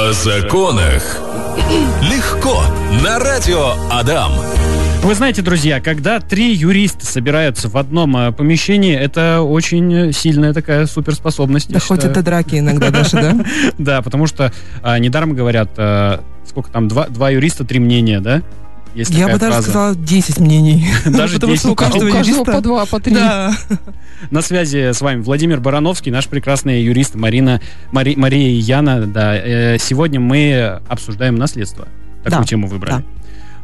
О законах. Легко. На радио Адам. Вы знаете, друзья, когда три юриста собираются в одном э, помещении, это очень сильная такая суперспособность. Доходит считаю. до драки иногда даже, да? Да, потому что а, недаром говорят, а, сколько там, два юриста, три мнения, да? Есть Я такая бы даже фраза. сказала 10 мнений. Даже Потому 10. что у каждого У каждого юриста... по два, по три. Да. На связи с вами Владимир Барановский, наш прекрасный юрист Марина, Мари- Мария и Яна. Да, Э, сегодня мы обсуждаем наследство. Такую Да, тему выбрали. да.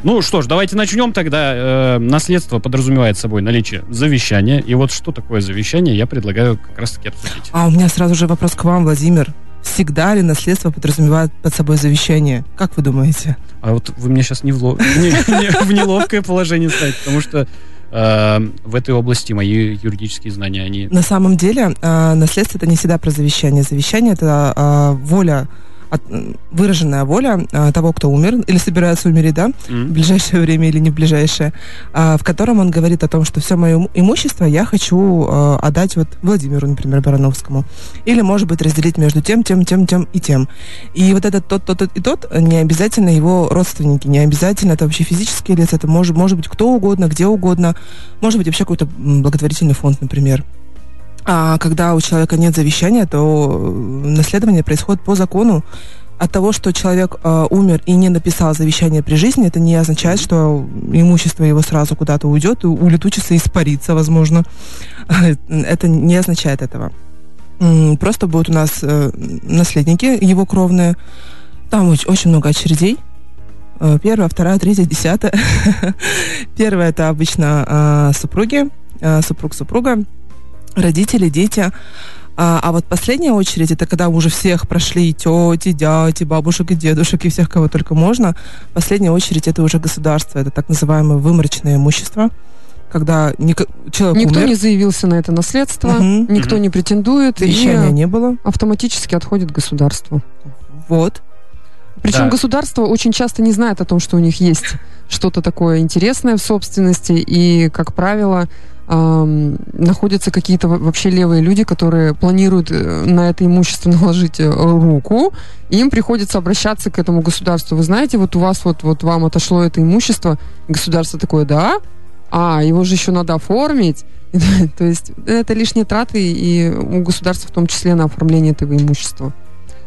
Ну что ж, давайте начнем тогда. Э, наследство подразумевает собой наличие завещания. И вот что такое завещание, я предлагаю как раз-таки обсудить. А у меня сразу же вопрос к вам, Владимир. Всегда ли наследство подразумевает под собой завещание? Как вы думаете? А вот вы меня сейчас не в, ло- не- не- в неловкое положение ставите, потому что э, в этой области мои юридические знания, они... На самом деле, э, наследство это не всегда про завещание. Завещание это э, воля, от- выраженная воля э, того, кто умер или собирается умереть, да, в ближайшее время или не в ближайшее, а, в котором он говорит о том, что все мое имущество я хочу э, отдать вот Владимиру, например, Барановскому. Или, может быть, разделить между тем, тем, тем, тем и тем. И вот этот тот, тот, тот и тот, не обязательно его родственники, не обязательно это вообще физические лица, это может, может быть кто угодно, где угодно, может быть вообще какой-то благотворительный фонд, например. А когда у человека нет завещания, то э, наследование происходит по закону. От того, что человек э, умер и не написал завещание при жизни, это не означает, что имущество его сразу куда-то уйдет, и улетучится, испарится, возможно. Это не означает этого. Просто будут у нас э, наследники, его кровные. Там оч- очень много очередей. Э, Первая, вторая, третья, десятая. Первая это обычно э, супруги, э, супруг, супруга, родители, дети. А, а вот последняя очередь, это когда уже всех прошли и тети, дяди, бабушек и дедушек, и всех, кого только можно. Последняя очередь, это уже государство, это так называемое выморочное имущество, когда человек Никто умер, не заявился на это наследство, Мгм. никто Мгм. не претендует, завещания и не было. автоматически отходит государству. Вот. Причем Да. государство очень часто не знает о том, что у них есть что-то такое интересное в собственности, и, как правило, находятся какие-то во- вообще левые люди, которые планируют э, на это имущество наложить э, руку, им приходится обращаться к этому государству. Вы знаете, вот у вас вот, вот вам отошло это имущество, государство такое, да, а, его же еще надо оформить. То есть это лишние траты и у государства в том числе на оформление этого имущества.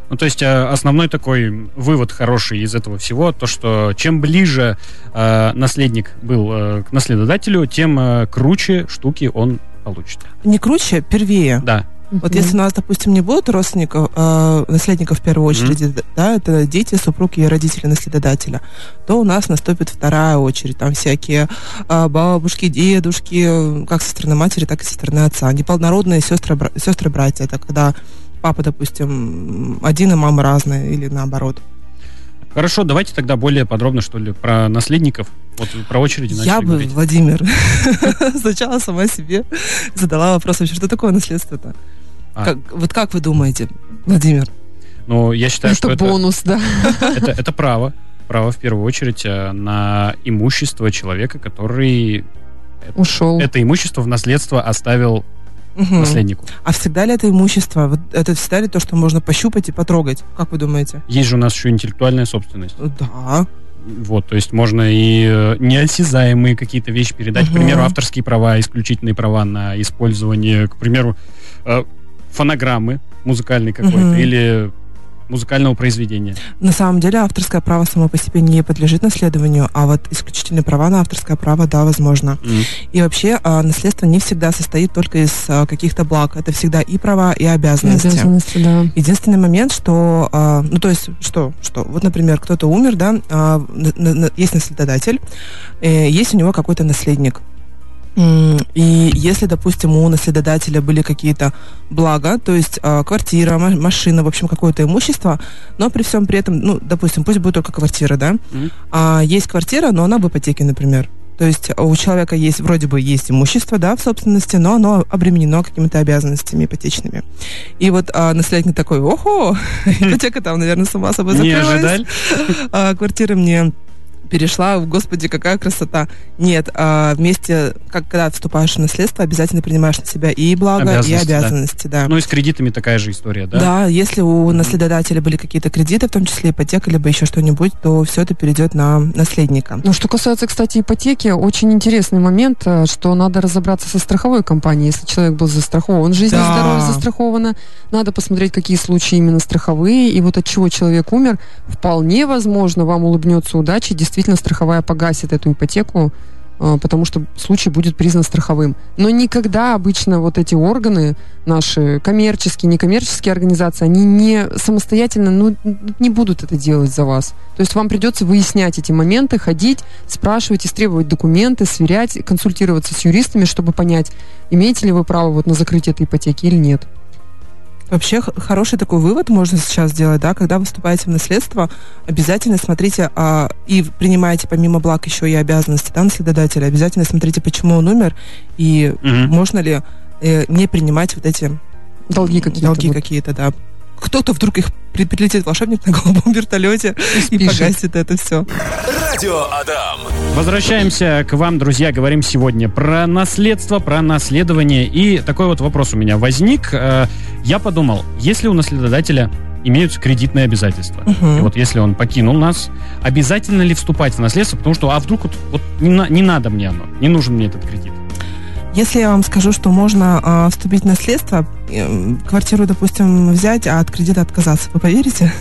Ну, то есть э, основной такой вывод хороший из этого всего, то, что чем ближе э, наследник был э, к наследодателю, тем э, круче штуки он получит. Не круче, первее. Да. Вот если у нас, допустим, не будут родственников, э, наследников в первую очередь, да, это дети, супруги и родители наследодателя, то у нас наступит вторая очередь. Там всякие э, бабушки, дедушки, э, как со стороны матери, так и со стороны отца. Неполнородные сестры, бра- сестры, братья. Это когда папа, допустим, один и мама разные, или наоборот. Хорошо, давайте тогда более подробно, что ли, про наследников. Вот про очереди начали Я бы, говорить. Владимир, сначала сама себе задала вопрос, вообще, что такое наследство-то? А. Как- вот как вы думаете, Владимир? Но я считаю, что это это, бонус, да. это, это право. Право, в первую очередь, э, на имущество человека, который Ушел. это имущество в наследство оставил Мгм. наследнику. А всегда ли это имущество? Вот это всегда ли то, что можно пощупать и потрогать? Как вы думаете? Есть же у нас еще интеллектуальная собственность. Да. Вот, то есть можно и э, неосязаемые какие-то вещи передать, к Мгм. примеру, авторские права, исключительные права на использование, к примеру, э, фонограммы музыкальной какой-то Мгм. или музыкального произведения. На самом деле авторское право само по себе не подлежит наследованию, а вот исключительные права на авторское право, да, возможно. М. И вообще а, наследство не всегда состоит только из а, каких-то благ. Это всегда и права, и обязанности. Обязанности, да. Единственный момент, что, а, ну то есть, что, что, вот, например, кто-то умер, да, а, на- на- на- есть наследодатель, э, есть у него какой-то наследник. И если, допустим, у наследодателя были какие-то блага, то есть а, квартира, ма- машина, в общем, какое-то имущество, но при всем при этом, ну, допустим, пусть будет только квартира, да, Мгм. а есть квартира, но она в ипотеке, например. То есть у человека есть, вроде бы есть имущество, да, в собственности, но оно обременено какими-то обязанностями ипотечными. И вот а, наследник такой, охо, ипотека там, наверное, сама собой Не закрылась. ожидали? А, квартира мне перешла, господи, какая красота. Нет, а вместе, как когда вступаешь в наследство, обязательно принимаешь на себя и блага, Обязанности, и да. обязанности, да. Ну и с кредитами такая же история, да? Да, если у наследодателя были какие-то кредиты, в том числе ипотека, либо еще что-нибудь, то все это перейдет на наследника. Ну, что касается, кстати, ипотеки, очень интересный момент, э, что надо разобраться со страховой компанией. Если человек был застрахован, жизнь и Да. здоровье застраховано, надо посмотреть, какие случаи именно страховые, и вот от чего человек умер. Вполне возможно, вам улыбнется удача, и действительно страховая погасит эту ипотеку, э, потому что случай будет признан страховым. Но никогда обычно вот эти органы, наши коммерческие, некоммерческие организации, они не самостоятельно, ну, не будут это делать за вас. То есть вам придется выяснять эти моменты, ходить, спрашивать, истребовать документы, сверять, консультироваться с юристами, чтобы понять, имеете ли вы право вот на закрытие этой ипотеки или нет. Вообще хороший такой вывод можно сейчас сделать, да, когда вы вступаете в наследство, обязательно смотрите а, и принимаете помимо благ еще и обязанности да, наследодателя, обязательно смотрите, почему он умер и Мгм. можно ли э, не принимать вот эти Долги какие-то. долги вот. какие-то, да. Кто-то вдруг их при- прилетит волшебник на голубом вертолете и спишет. погасит это все. Радио Адам. Возвращаемся к вам, друзья. Говорим сегодня про наследство, про наследование. И такой вот вопрос у меня возник. Э, Я подумал, если у наследодателя имеются кредитные обязательства, Мгм. и вот если он покинул нас, обязательно ли вступать в наследство? Потому что, а вдруг вот, вот не, на- не надо мне оно, не нужен мне этот кредит. Если я вам скажу, что можно а, вступить в наследство, эм, квартиру, допустим, взять, а от кредита отказаться, вы поверите?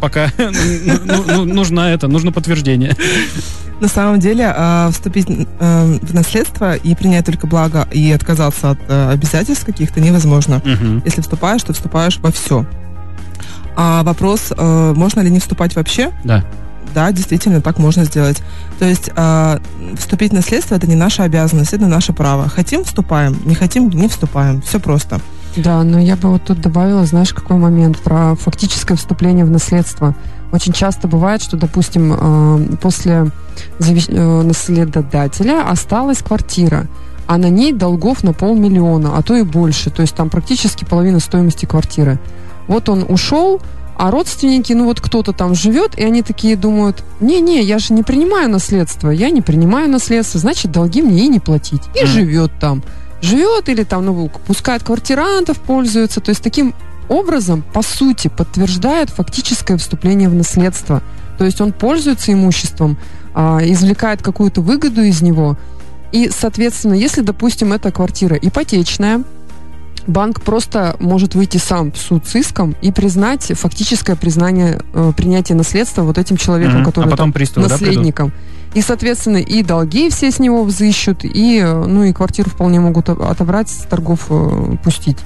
Пока ну, ну, ну, нужно это, нужно подтверждение. На самом деле, а, вступить э, в наследство и принять только благо и отказаться от э, обязательств каких-то невозможно. Если вступаешь, то вступаешь во все. А вопрос, э, можно ли не вступать вообще? Да. Да, действительно, так можно сделать. То есть а, вступить в наследство это не наша обязанность, это наше право. Хотим вступаем, не хотим не вступаем. Все просто. Да, но я бы вот тут добавила, знаешь, какой момент про фактическое вступление в наследство. Очень часто бывает, что, допустим, э, после э, наследодателя осталась квартира, а на ней долгов на полмиллиона, а то и больше. То есть там практически половина стоимости квартиры. Вот он ушел, а родственники, ну вот кто-то там живет, и они такие думают, не-не, я же не принимаю наследство, я не принимаю наследство, значит, долги мне и не платить. И Мгм. живет там. Живет или там, ну, пускает квартирантов, пользуется. То есть таким образом, по сути, подтверждает фактическое вступление в наследство. То есть он пользуется имуществом, а, извлекает какую-то выгоду из него. И, соответственно, если, допустим, эта квартира ипотечная, банк просто может выйти сам в суд с иском и признать фактическое признание э, принятия наследства вот этим человеком, Мгм. который А потом там приставы, да, придут? наследником. и, соответственно, и долги все с него взыщут, и, э, ну, и квартиру вполне могут отобрать, с торгов э, пустить.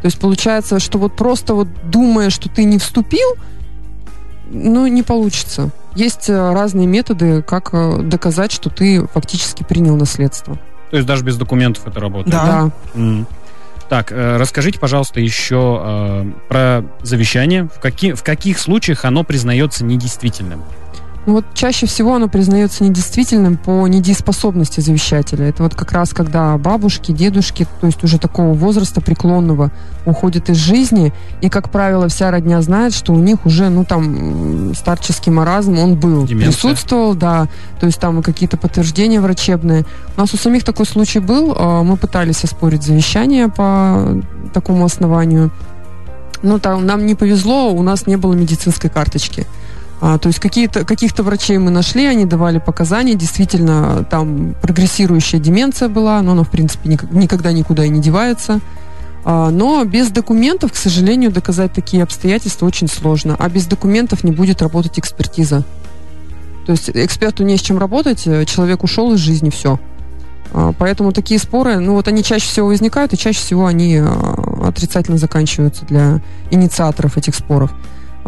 То есть получается, что вот просто вот думая, что ты не вступил, ну, не получится. Есть э, разные методы, как э, доказать, что ты фактически принял наследство. То есть даже без документов это работает? Да. М. Так, э, расскажите, пожалуйста, еще э, про завещание. В, каки- в каких случаях оно признается недействительным? Ну вот чаще всего оно признается недействительным по недееспособности завещателя. Это вот как раз когда бабушки, дедушки, то есть уже такого возраста преклонного, уходят из жизни, и, как правило, вся родня знает, что у них уже, ну, там, старческий маразм, он был, Деменция. присутствовал, да, то есть там какие-то подтверждения врачебные. У нас у самих такой случай был, э, мы пытались оспорить завещание по такому основанию, но там нам не повезло, у нас не было медицинской карточки. А, то есть какие-то, каких-то врачей мы нашли, они давали показания, действительно, там прогрессирующая деменция была, но она, в принципе, ник- никогда никуда и не девается. А, но без документов, к сожалению, доказать такие обстоятельства очень сложно. А без документов не будет работать экспертиза. То есть эксперту не с чем работать, э, человек ушел из жизни, все. Поэтому такие споры, ну вот они чаще всего возникают, и чаще всего они э, отрицательно заканчиваются для инициаторов этих споров.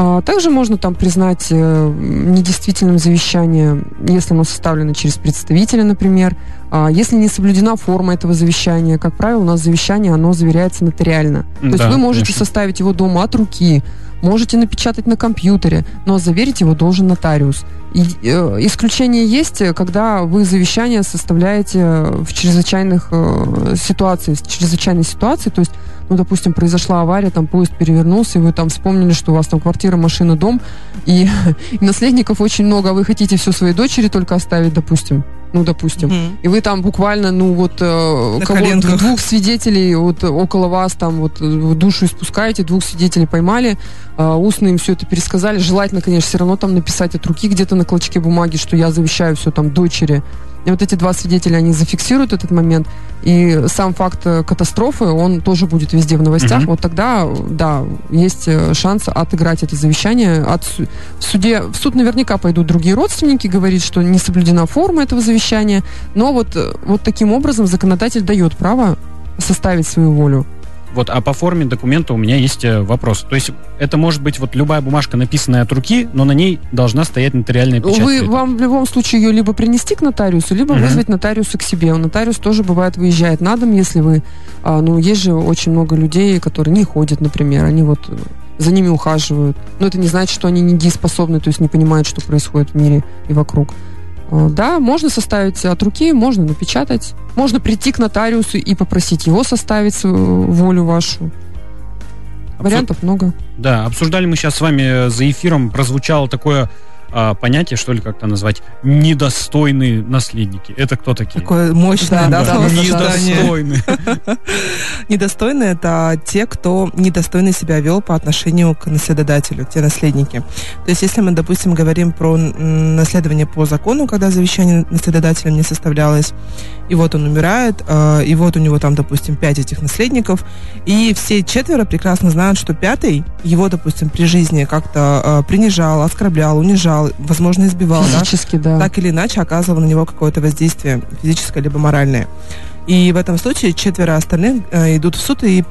А, Также можно там признать э, недействительным завещание, если оно составлено через представителя, например. А, Если не соблюдена форма этого завещания, как правило, у нас завещание, оно заверяется нотариально. То есть Да, вы можете конечно. составить его дома от руки, можете напечатать на компьютере, но заверить его должен нотариус. И, э, исключение есть, когда вы завещание составляете в чрезвычайных э, ситуациях, в чрезвычайной ситуации, то есть ну, допустим, произошла авария, там поезд перевернулся, и вы там вспомнили, что у вас там квартира, машина, дом, и, и наследников очень много, а вы хотите все своей дочери только оставить, допустим, ну, допустим. Мгм. И вы там буквально, ну, вот, э, кого- двух свидетелей вот около вас там вот э, душу испускаете, двух свидетелей поймали, э, устно им все это пересказали. Желательно, конечно, все равно там написать от руки где-то на клочке бумаги, что я завещаю все там дочери. И вот эти два свидетеля, они зафиксируют этот момент, и сам факт э, катастрофы, он тоже будет везде в новостях. Мгм. Вот тогда, да, есть э, шанс отыграть это завещание. От в суде, в суд наверняка пойдут другие родственники, говорить, что не соблюдена форма этого завещания, но вот, э, вот таким образом законодатель дает право составить свою волю. Вот, а по форме документа у меня есть э, вопрос. То есть это может быть вот любая бумажка, написанная от руки, но на ней должна стоять нотариальная печать. Вы, вам в любом случае ее либо принести к нотариусу, либо Мгм. вызвать нотариуса к себе. Нотариус тоже бывает выезжает на дом, если вы... а, ну, есть же очень много людей, которые не ходят, например, они вот э, за ними ухаживают. Но это не значит, что они недееспособны, то есть не понимают, что происходит в мире и вокруг. А, Да, можно составить от руки, можно напечатать. Можно прийти к нотариусу и попросить его составить волю вашу. Вариантов много. Да, обсуждали мы сейчас с вами э, за эфиром, прозвучало такое а, понятие, что ли, как-то назвать, недостойные наследники. Это кто такие? Такое мощное, Да, да, да, недостойные. Недостойные – это те, кто недостойно себя вел по отношению к наследодателю, те наследники. То есть, если мы, допустим, говорим про наследование по закону, когда завещание наследодателем не составлялось, и вот он умирает, э, и вот у него там, допустим, пять этих наследников, и все четверо прекрасно знают, что пятый его, допустим, при жизни как-то э, принижал, оскорблял, унижал, возможно, избивал, да, Физически, да. так или иначе оказывал на него какое-то воздействие физическое либо моральное. И в этом случае четверо остальных э, идут в суд и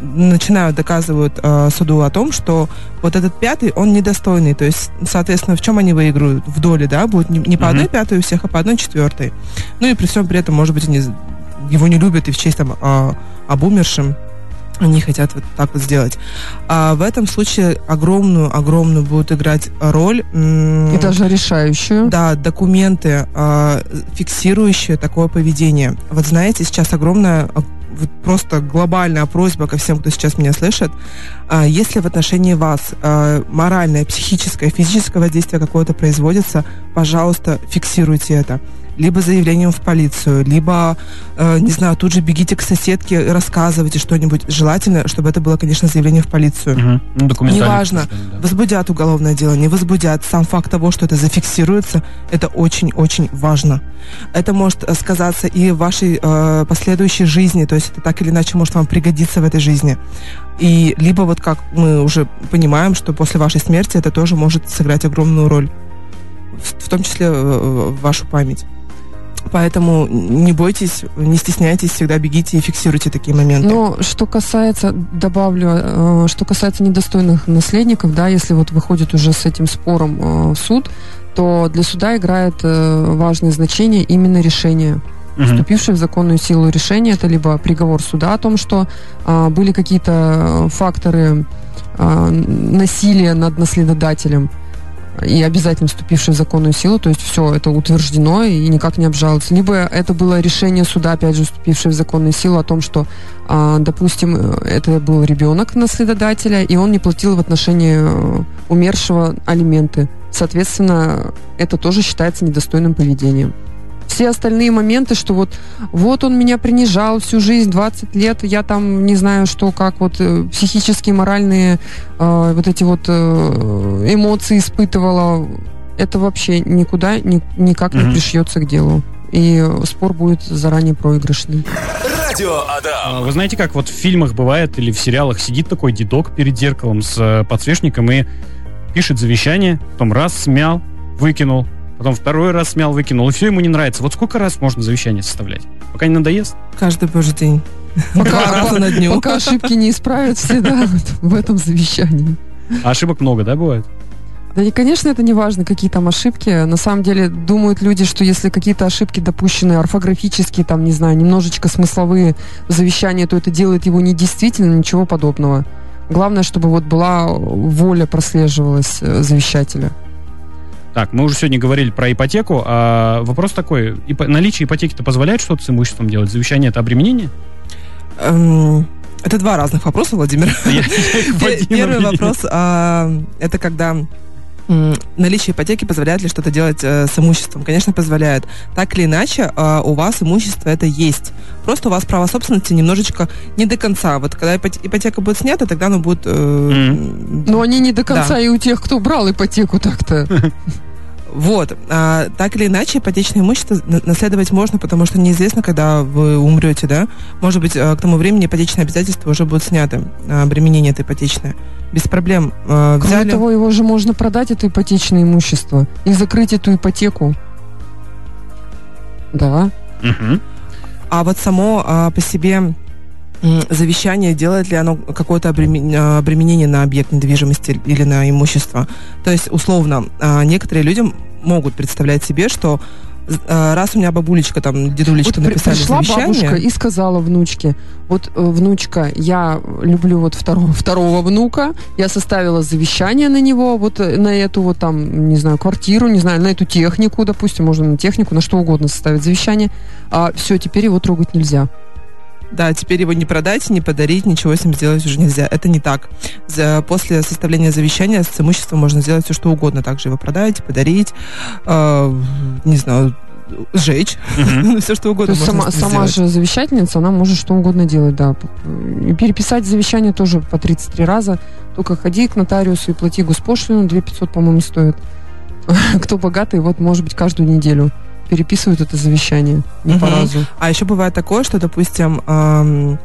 начинают доказывают э, суду о том, что вот этот пятый, он недостойный. То есть, соответственно, в чем они выиграют? В доле, да, будет не, не по одной пятой у всех, а по одной четвертой. Ну и при всем при этом, может быть, они его не любят и в честь там э, об умершем они хотят вот так вот сделать. А в этом случае огромную, огромную будут играть роль. И даже решающую. да, документы, э, фиксирующие такое поведение. Вот знаете, сейчас огромная, а, вот просто глобальная просьба ко всем, кто сейчас меня слышит. А, если в отношении вас а, моральное, психическое, физическое воздействие какое-то производится, пожалуйста, фиксируйте это. Либо заявлением в полицию, либо, э, не знаю, тут же бегите к соседке, рассказывайте что-нибудь. Желательно, чтобы это было, конечно, заявление в полицию Мгм. Ну, Неважно, да. возбудят уголовное дело, не возбудят. Сам факт того, что это зафиксируется, это очень-очень важно. Это может э, сказаться и в вашей э, последующей жизни, то есть это так или иначе может вам пригодиться в этой жизни. И либо вот как мы уже понимаем, что после вашей смерти это тоже может сыграть огромную роль, в, в том числе э, в вашу память. Поэтому не бойтесь, не стесняйтесь, всегда бегите и фиксируйте такие моменты. Но что касается, добавлю, э, что касается недостойных наследников, да, если вот выходит уже с этим спором э, в суд, то для суда играет э, важное значение именно решение. Мгм. Вступившее в законную силу решение, это либо приговор суда о том, что а, были какие-то факторы а, насилия над наследодателем, и обязательно вступивший в законную силу, то есть все это утверждено и никак не обжалуется. Либо это было решение суда, опять же, вступившее в законную силу о том, что, а, допустим, это был ребенок наследодателя, и он не платил в отношении э, умершего алименты. Соответственно, это тоже считается недостойным поведением. Все остальные моменты, что вот, вот он меня принижал всю жизнь, 20 лет, я там не знаю, что, как вот э, психические, моральные э, вот эти вот э, эмоции испытывала, это вообще никуда ни- никак не пришьется к делу. И спор будет заранее проигрышный. Радио А, Адам. Вы знаете, как вот в фильмах бывает или в сериалах сидит такой дедок перед зеркалом с э, подсвечником и пишет завещание, потом раз смял, выкинул, потом второй раз смял, выкинул, и все ему не нравится. Вот сколько раз можно завещание составлять? Пока не надоест? Каждый божий день. Два раза на дню. Пока ошибки не исправят все, да, вот в этом завещании. А ошибок много, да, бывает? Да и, конечно, это не важно, какие там ошибки. На самом деле думают люди, что если какие-то ошибки допущены орфографические, там, не знаю, немножечко смысловые в завещании, то это делает его недействительным, ничего подобного. Главное, чтобы вот была воля прослеживалась э, завещателя. Так, мы уже сегодня говорили про ипотеку, а вопрос такой, ипо- наличие ипотеки-то позволяет что-то с имуществом делать? Завещание это обременение? Эм, Это два разных вопроса, Владимир. Первый вопрос, а, это когда наличие ипотеки позволяет ли что-то делать э, с имуществом? Конечно, позволяет. Так или иначе, а, у вас имущество это есть. Просто у вас право собственности немножечко не до конца. Вот когда ипот- ипотека будет снята, тогда оно будет... э, Но они не до конца Да. и у тех, кто брал ипотеку так-то. Вот. А, так или иначе, ипотечное имущество на- наследовать можно, потому что неизвестно, когда вы умрете, да? Может быть, а, к тому времени ипотечные обязательства уже будут сняты, а, обременение это ипотечное. Без проблем. А, Кроме Взяли... того, его же можно продать, это ипотечное имущество, и закрыть эту ипотеку. Да. Мгм. А вот само а, по себе завещание, делает ли оно какое-то а, обременение на объект недвижимости или на имущество? То есть, условно, а, некоторые люди могут представлять себе, что а, раз у меня бабулечка, там, дедулечка Вот написали пришла завещание... бабушка и сказала внучке, вот, э, внучка, я люблю вот второго, второго внука, я составила завещание на него, вот э, на эту вот там, не знаю, квартиру, не знаю, на эту технику, допустим, можно на технику, на что угодно составить завещание, а все, теперь его трогать нельзя. Да, теперь его не продать, не подарить, ничего с ним сделать уже нельзя. Это не так. За- после составления завещания с имуществом можно сделать все, что угодно. Также его продать, подарить, э, не знаю, сжечь. Мгм. все, что То угодно можно сама, сама же завещательница, она может что угодно делать, да. И переписать завещание тоже по 33 раза. Только ходи к нотариусу и плати госпошлину, 2 500, по-моему, стоит. Кто богатый, вот, может быть, каждую неделю переписывают это завещание. Не по Мгм. разу. А еще бывает такое, что, допустим, эм,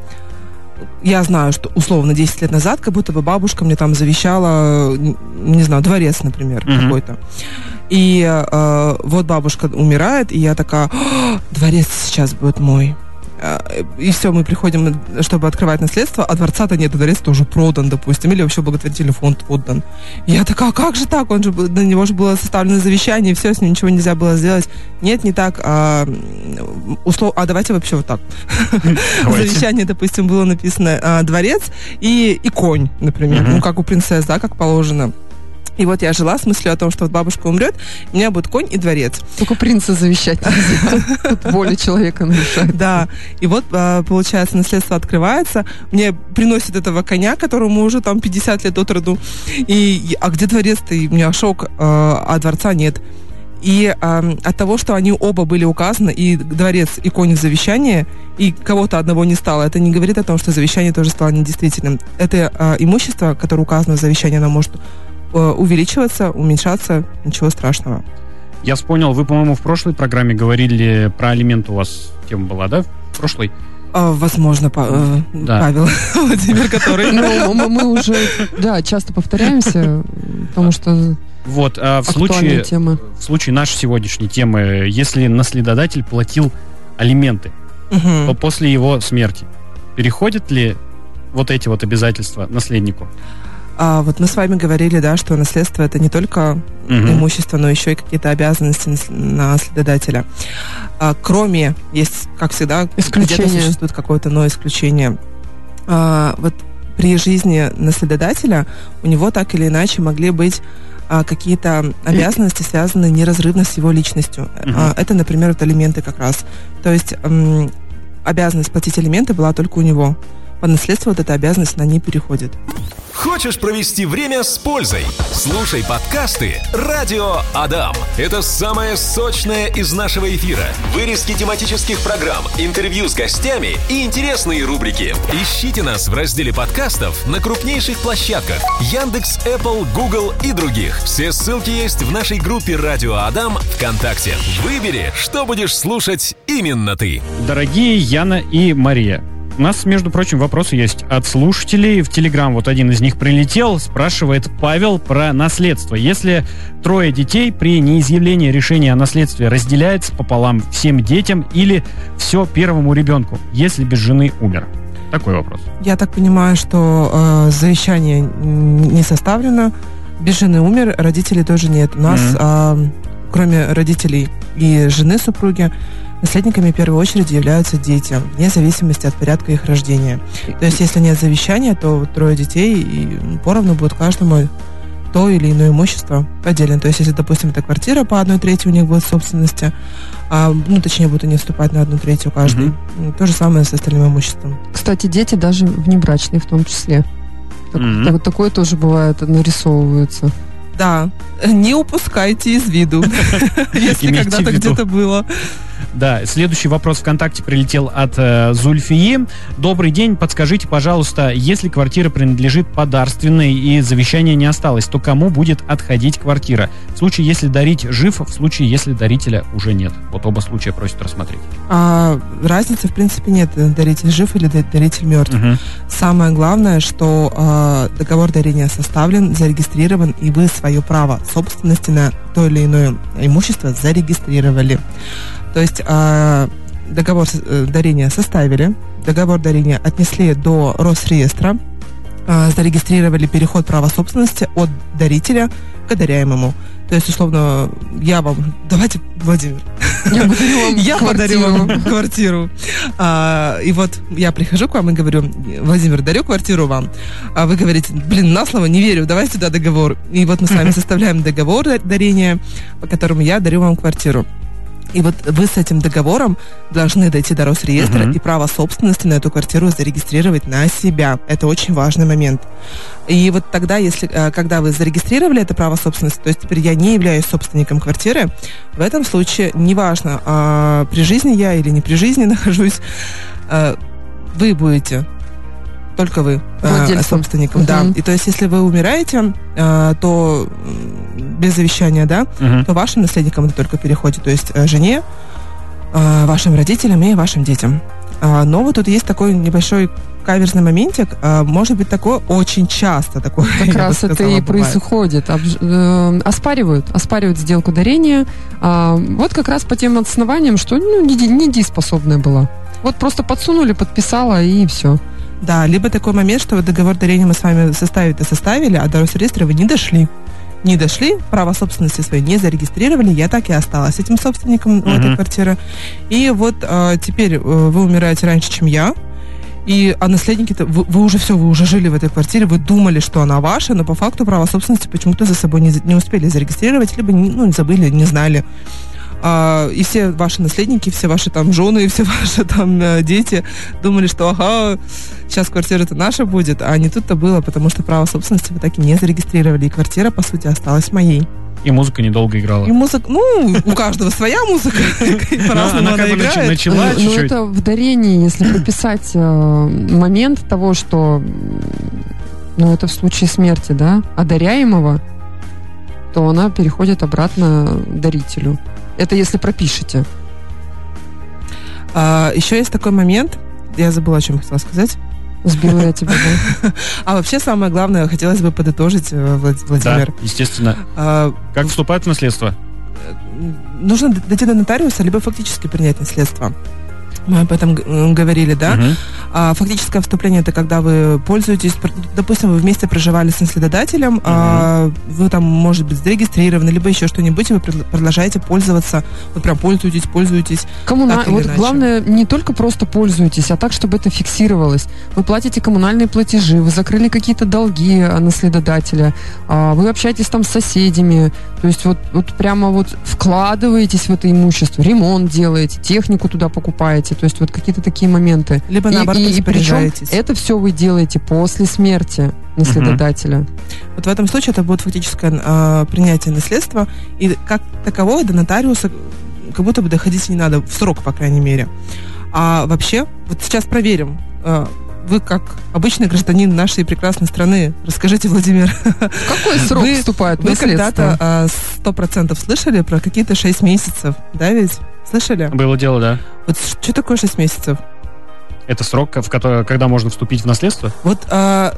я знаю, что условно 10 лет назад, как будто бы бабушка мне там завещала, не знаю, дворец, например, Мгм. какой-то. И э, вот бабушка умирает, и я такая, «А, дворец сейчас будет мой. Э, И все, мы приходим, чтобы открывать наследство, а дворца-то нет, а дворец тоже продан, допустим, или вообще благотворительный фонд отдан. Я такая, «А как же так? Он же, на него же было составлено завещание, и все, с ним ничего нельзя было сделать. Нет, не так. А, услов... а давайте вообще вот так. Завещании, допустим, было написано а, дворец и, и конь, например. Ну, как у принцесс, да, как положено. И вот я жила с мыслью о том, что вот бабушка умрет, у меня будет конь и дворец. Только принца завещать нельзя. Тут воля человека нарушает. Да, и вот, а, получается, наследство открывается, мне приносят этого коня, которому уже там 50 лет от роду, и, а где дворец-то? И у меня шок, а, а дворца нет. И ам, от того, что они оба были указаны, и дворец, и конь в завещании, и кого-то одного не стало, это не говорит о том, что завещание тоже стало недействительным. Это а, имущество, которое указано в завещании, оно может э, увеличиваться, уменьшаться, ничего страшного. Я вспомнил, вы, по-моему, в прошлой программе говорили про алименты у вас тема была, да? В прошлой? А, возможно, Па- э, Да. Павел Владимир, который... Ну, мы, мы уже, да, часто повторяемся, потому что Вот, а в случае, тема. в случае нашей сегодняшней темы, если наследодатель платил алименты, то после его смерти переходят ли вот эти вот обязательства наследнику? А, вот мы с вами говорили, да, что наследство это не только Мгм. имущество, но еще и какие-то обязанности нас- наследодателя. А, кроме, есть, как всегда, где-то существует какое-то, но исключение. А, вот при жизни наследодателя у него так или иначе могли быть а, какие-то обязанности, связанные неразрывно с его личностью. Мгм. А, это, например, вот алименты как раз. То есть м, обязанность платить алименты была только у него. По наследству вот эта обязанность на не переходит. Хочешь провести время с пользой? Слушай подкасты «Радио Адам». Это самое сочное из нашего эфира. Вырезки тематических программ, интервью с гостями и интересные рубрики. Ищите нас в разделе подкастов на крупнейших площадках Яндекс, Apple, Google и других. Все ссылки есть в нашей группе «Радио Адам» ВКонтакте. Выбери, что будешь слушать именно ты. Дорогие Яна и Мария, у нас, между прочим, вопросы есть от слушателей. В Телеграм вот один из них прилетел, спрашивает Павел про наследство. Если трое детей при неизъявлении решения о наследстве разделяется пополам всем детям или все первому ребенку, если без жены умер? Такой вопрос. Я так понимаю, что э, завещание не составлено, без жены умер, родителей тоже нет. У нас, Мгм. а, кроме родителей и жены супруги, наследниками в первую очередь являются дети, вне зависимости от порядка их рождения. То есть, если нет завещания, то трое детей и поровну будут каждому то или иное имущество отдельно. То есть, если, допустим, это квартира по одной трети у них будет собственности, а, ну, точнее, будут они вступать на одну третью каждый. Мгм. То же самое с остальным имуществом. Кстати, дети даже внебрачные в том числе. Так- Мгм. так- такое тоже бывает, нарисовывается. Да, не упускайте из виду, если когда-то где-то было. Да, следующий вопрос ВКонтакте прилетел от э, Зульфии. Добрый день, подскажите, пожалуйста, если квартира принадлежит подарственной и завещания не осталось, то кому будет отходить квартира? В случае, если дарить жив, в случае, если дарителя уже нет. Вот оба случая просят рассмотреть. А, разницы, в принципе, нет, даритель жив или да- даритель мертв. Мгм. Самое главное, что а, договор дарения составлен, зарегистрирован, и вы свое право собственности на то или иное имущество зарегистрировали. То есть а, договор э, дарения составили, договор дарения отнесли до Росреестра, а, зарегистрировали переход права собственности от дарителя к даряемому. То есть, условно, я вам... Давайте, Владимир, Я подарю вам я подарю квартиру. вам квартиру. А, и вот я прихожу к вам и говорю, Владимир, дарю квартиру вам. А вы говорите, блин, на слово не верю, давай сюда договор. И вот мы с вами составляем договор да- дарения, по которому я дарю вам квартиру. И вот вы с этим договором должны дойти до Росреестра Мгм. и право собственности на эту квартиру зарегистрировать на себя. Это очень важный момент. И вот тогда, если, э, когда вы зарегистрировали это право собственности, то есть теперь я не являюсь собственником квартиры, в этом случае, неважно, а, при жизни я или не при жизни нахожусь, э, вы будете только вы э, собственником, да. Мгм. И то есть, если вы умираете, э, то без завещания, да, Мгм. то вашим наследникам это только переходит, то есть э, жене, э, вашим родителям и вашим детям. А, Но вот тут есть такой небольшой каверзный моментик. А, Может быть такое очень часто такое. Как раз это сказала, и бывает. происходит. Обж- э, оспаривают, оспаривают сделку дарения. А, вот как раз по тем основаниям, что ну, недееспособная была. Вот просто подсунули, подписала и все. Да, либо такой момент, что вот договор дарения мы с вами составить-то составили, а до Росреестра вы не дошли. Не дошли, право собственности своей не зарегистрировали, я так и осталась этим собственником Мгм. этой квартиры. И вот э, теперь э, вы умираете раньше, чем я, и, а наследники-то, вы, вы уже все, вы уже жили в этой квартире, вы думали, что она ваша, но по факту право собственности почему-то за собой не, не успели зарегистрировать, либо не, ну, забыли, не знали. А, и все ваши наследники, все ваши там жены, и все ваши там э, дети думали, что ага, сейчас квартира-то наша будет, а не тут-то было, потому что право собственности вы так и не зарегистрировали, и квартира, по сути, осталась моей. И музыка недолго играла. И музыка, ну, у каждого своя музыка, Ну, по-разному Она играет. начала Ну, чуть-чуть. это в дарении, если прописать э, момент того, что ну, это в случае смерти, да, одаряемого, то она переходит обратно дарителю. Это если пропишете. А, еще есть такой момент, я забыла, о чем хотела сказать. Сбила я тебя, да? А вообще самое главное, хотелось бы подытожить, э, Влад- Да, Владимир. естественно. А, Как вступает в наследство? нужно д- дойти до нотариуса, либо фактически принять наследство. Мы об этом говорили, да? Мгм. А фактическое вступление это когда вы пользуетесь, допустим, вы вместе проживали с наследодателем, а вы там, может быть, зарегистрированы, либо еще что-нибудь, и вы продолжаете пользоваться, вот прям пользуетесь, пользуетесь. Коммуна- Так или Вот иначе. главное, не только просто пользуйтесь, а так, чтобы это фиксировалось. Вы платите коммунальные платежи, вы закрыли какие-то долги а, наследодателя, а, вы общаетесь там с соседями, то есть вот, вот прямо вот вкладываетесь в это имущество, ремонт делаете, технику туда покупаете, то есть вот какие-то такие моменты. Либо И- наоборот, и, и причем это все вы делаете после смерти наследодателя. Вот в этом случае это будет фактическое а, принятие наследства, и как таковое до нотариуса как будто бы доходить не надо, в срок, по крайней мере. А вообще, вот сейчас проверим. А, Вы, как обычный гражданин нашей прекрасной страны, расскажите, Владимир, Какой срок Вы- вступает в вы наследство? когда-то сто процентов слышали про какие-то 6 месяцев, да ведь? Слышали? Было дело, да. Вот что такое 6 месяцев? Это срок, в который, когда можно вступить в наследство? Вот а,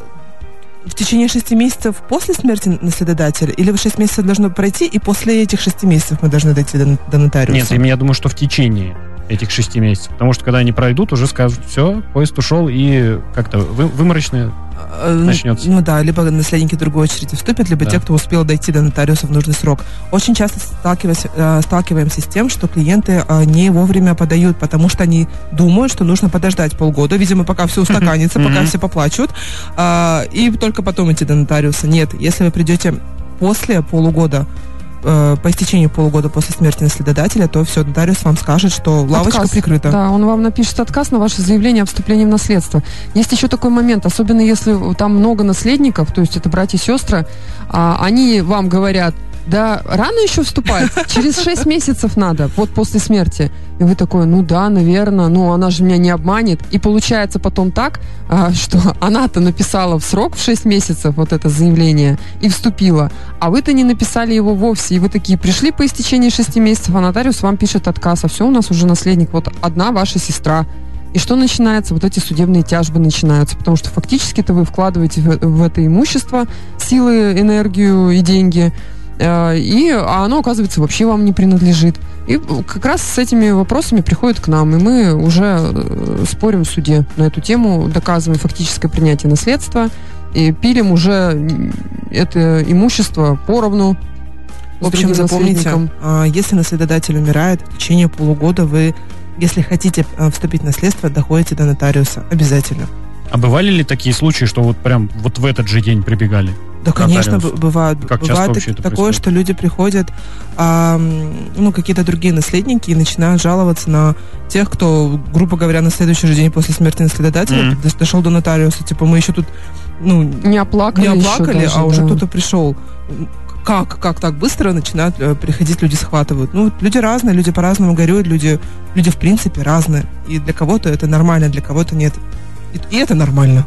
в течение 6 месяцев после смерти наследодателя, или 6 месяцев должно пройти, и после этих 6 месяцев мы должны дойти до, до нотариуса? Нет, я думаю, что в течение этих шести месяцев. Потому что когда они пройдут, уже скажут, все, поезд ушел, и как-то вы, выморочное. А, ну, начнется. Ну да, либо наследники другой очереди вступят, либо Да. те, кто успел дойти до нотариуса в нужный срок. Очень часто сталкиваемся, э, сталкиваемся с тем, что клиенты э, не вовремя подают, потому что они думают, что нужно подождать полгода, видимо, пока все устаканится, пока все поплачут, а, и только потом идти до нотариуса. Нет, если вы придете после полугода э, по истечении полугода после смерти наследодателя, то все, нотариус вам скажет, что лавочка Отказ. прикрыта. Да, он вам напишет отказ на ваше заявление о вступлении в наследство. Есть еще такой момент, особенно если там много наследников, то есть это братья и сестры, а, они вам говорят, да, рано еще вступать, через 6 месяцев надо, вот после смерти. И вы такой, ну да, наверное, ну она же меня не обманет. И получается потом так, а, что она-то написала в срок в 6 месяцев вот это заявление и вступила, а вы-то не написали его вовсе. И вы такие пришли по истечении 6 месяцев, а нотариус вам пишет отказ, а все, у нас уже наследник, вот одна ваша сестра. И что начинается? Вот эти судебные тяжбы начинаются, потому что фактически-то вы вкладываете в, это имущество силы, энергию и деньги, и а оно, оказывается, вообще вам не принадлежит. И как раз с этими вопросами приходят к нам, и мы уже э, спорим в суде на эту тему, доказываем фактическое принятие наследства, и пилим уже это имущество поровну. В общем, запомните, а, если наследодатель умирает, в течение полугода вы, если хотите а, вступить в наследство, доходите до нотариуса. Обязательно. А бывали ли такие случаи, что вот прям вот в этот же день прибегали? Да, конечно, б- бывают. Как часто бывает это такое, происходит? что люди приходят, а, ну, какие-то другие наследники и начинают жаловаться на тех, кто, грубо говоря, на следующий же день после смерти наследодателя дос- дошел до нотариуса. Типа, мы еще тут, ну, Не оплакали, не еще оплакали, даже, а уже да. кто-то пришел. Как, как так быстро начинают э, приходить, люди схватывают. Ну, люди разные, люди по-разному горюют, люди, люди в принципе разные. И для кого-то это нормально, для кого-то нет. И, и это нормально.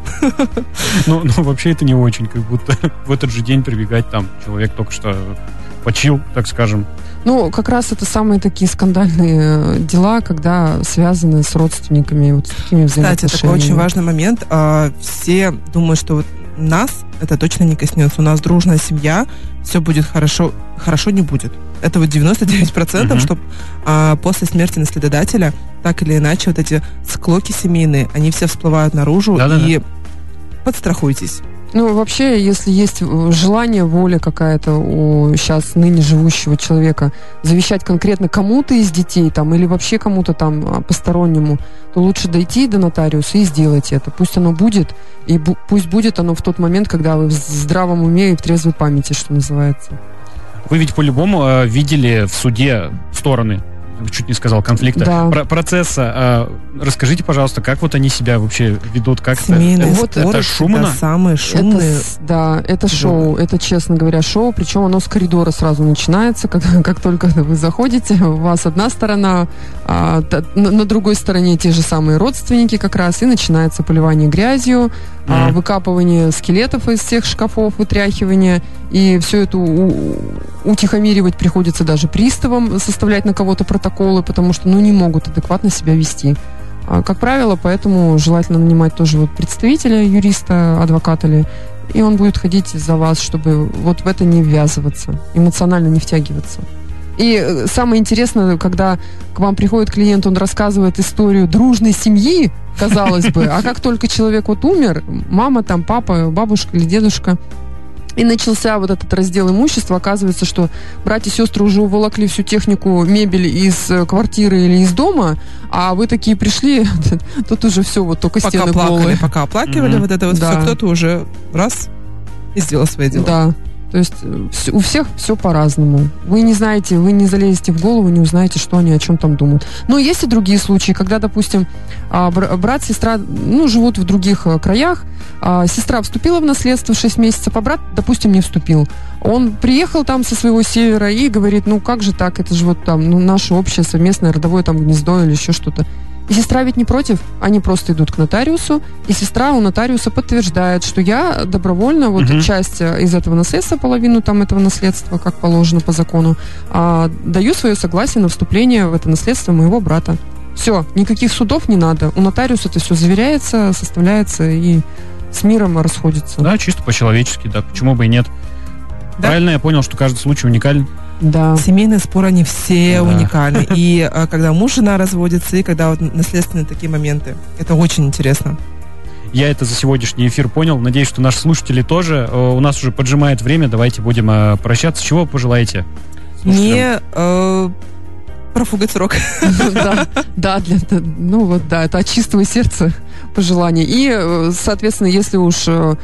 Ну, ну, вообще это не очень, как будто в этот же день прибегать там человек только что почил, так скажем. Ну, как раз это самые такие скандальные э, дела, когда связаны с родственниками, вот с такими Кстати, такой очень важный момент. А, Все думают, что вот нас это точно не коснется. У нас дружная семья, все будет хорошо. Хорошо не будет. Это вот 99%, Мгм. что а, после смерти наследодателя так или иначе вот эти склоки семейные, они все всплывают наружу. Да-да-да. И подстрахуйтесь. Ну, вообще, если есть желание, воля какая-то у сейчас ныне живущего человека завещать конкретно кому-то из детей там или вообще кому-то там а, постороннему, то лучше дойти до нотариуса и сделать это. Пусть оно будет, и бу- пусть будет оно в тот момент, когда вы в здравом уме и в трезвой памяти, что называется. Вы ведь по-любому э, видели в суде стороны, чуть не сказал, конфликта, Да. про- процесса. Э, расскажите, пожалуйста, как вот они себя вообще ведут? Как это- Семейные Вот споры это шумно? самые шумные. Это, да, это шоу, это, честно говоря, шоу, причем оно с коридора сразу начинается, как, как только вы заходите, у вас одна сторона, а, на, на другой стороне те же самые родственники как раз, и начинается поливание грязью, Мгм. выкапывание скелетов из всех шкафов, вытряхивание, и все это у- утихомиривать приходится даже приставам, составлять на кого-то протоколы, потому что, ну, не могут адекватно себя вести. А, Как правило, поэтому желательно нанимать тоже вот представителя, юриста, адвоката ли, и он будет ходить за вас, чтобы вот в это не ввязываться, эмоционально не втягиваться. И э, самое интересное, когда к вам приходит клиент, он рассказывает историю дружной семьи, казалось бы, а как только человек вот умер, мама там, папа, бабушка или дедушка, и начался вот этот раздел имущества. Оказывается, что братья и сестры уже уволокли всю технику, мебель из э, квартиры или из дома, а вы такие пришли, тут уже все, вот только Пока стены плакали, голые. пока оплакивали Мгм. вот это вот Да. все, кто-то уже раз и сделал свои дела. Да. То есть э, у всех все по-разному. Вы не знаете, вы не залезете в голову, не узнаете, что они о чем там думают. Но есть и другие случаи, когда, допустим, а, бр- брат, сестра, ну, живут в других э, краях, а, сестра вступила в наследство в 6 месяцев, а брат, допустим, не вступил. Он приехал там со своего севера и говорит, ну как же так, это же вот там, ну, наше общее совместное родовое там гнездо или еще что-то. И сестра ведь не против, они просто идут к нотариусу, и сестра у нотариуса подтверждает, что я добровольно вот Мгм. часть э, из этого наследства, половину там этого наследства, как положено по закону, а, даю свое согласие на вступление в это наследство моего брата. Все, никаких судов не надо. У нотариуса это все заверяется, составляется и с миром расходится. Да, чисто по-человечески, да, почему бы и нет. Да. Правильно я понял, что каждый случай уникален. Да. Семейные споры, они все Да. уникальны. И а, когда муж и жена разводятся, и когда вот наследственные такие моменты. Это очень интересно. Я это за сегодняшний эфир понял. Надеюсь, что наши слушатели тоже. Э, У нас уже поджимает время. Давайте будем э, прощаться. Чего пожелаете? слушателям? Не э, профугать срок. Да, да, для, ну вот, да, это от чистого сердца пожелание. И, э, соответственно, если уж э,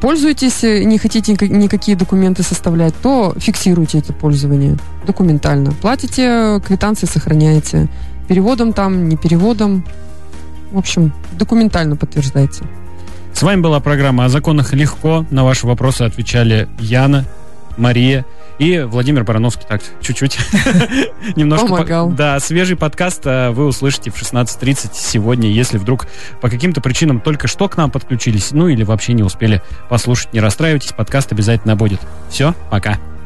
пользуетесь, э, не хотите никак- никакие документы составлять, то фиксируйте это пользование документально. Платите, квитанции сохраняете. Переводом там, не переводом. В общем, документально подтверждайте. С вами была программа «О законах легко». На ваши вопросы отвечали Яна, Мария и Владимир Барановский. Так, чуть-чуть. Немножко. по- Помогал. Да, свежий подкаст э, вы услышите в 16.30 сегодня, если вдруг по каким-то причинам только что к нам подключились, ну или вообще не успели послушать. Не расстраивайтесь, подкаст обязательно будет. Все, пока.